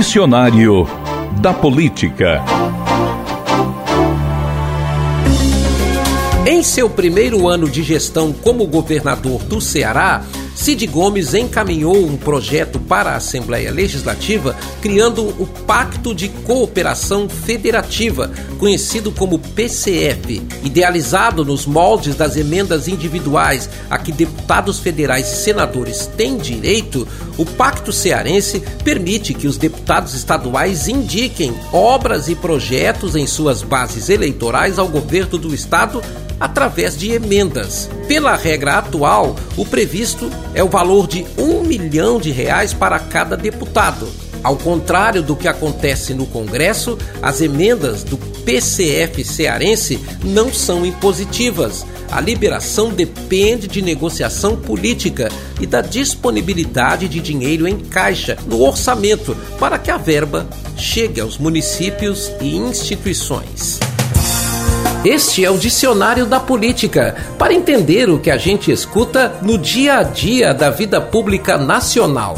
Dicionário da Política. Em seu primeiro ano de gestão como governador do Ceará, Cid Gomes encaminhou um projeto para a Assembleia Legislativa criando o Pacto de Cooperação Federativa, conhecido como PCF. Idealizado nos moldes das emendas individuais a que deputados federais e senadores têm direito, o Pacto Cearense permite que os deputados estaduais indiquem obras e projetos em suas bases eleitorais ao governo do estado através de emendas. Pela regra atual, o previsto é o valor de um milhão de reais para cada deputado. Ao contrário do que acontece no Congresso, as emendas do PCF cearense não são impositivas. A liberação depende de negociação política e da disponibilidade de dinheiro em caixa no orçamento para que a verba chegue aos municípios e instituições. Este é o Dicionário da Política, para entender o que a gente escuta no dia a dia da vida pública nacional.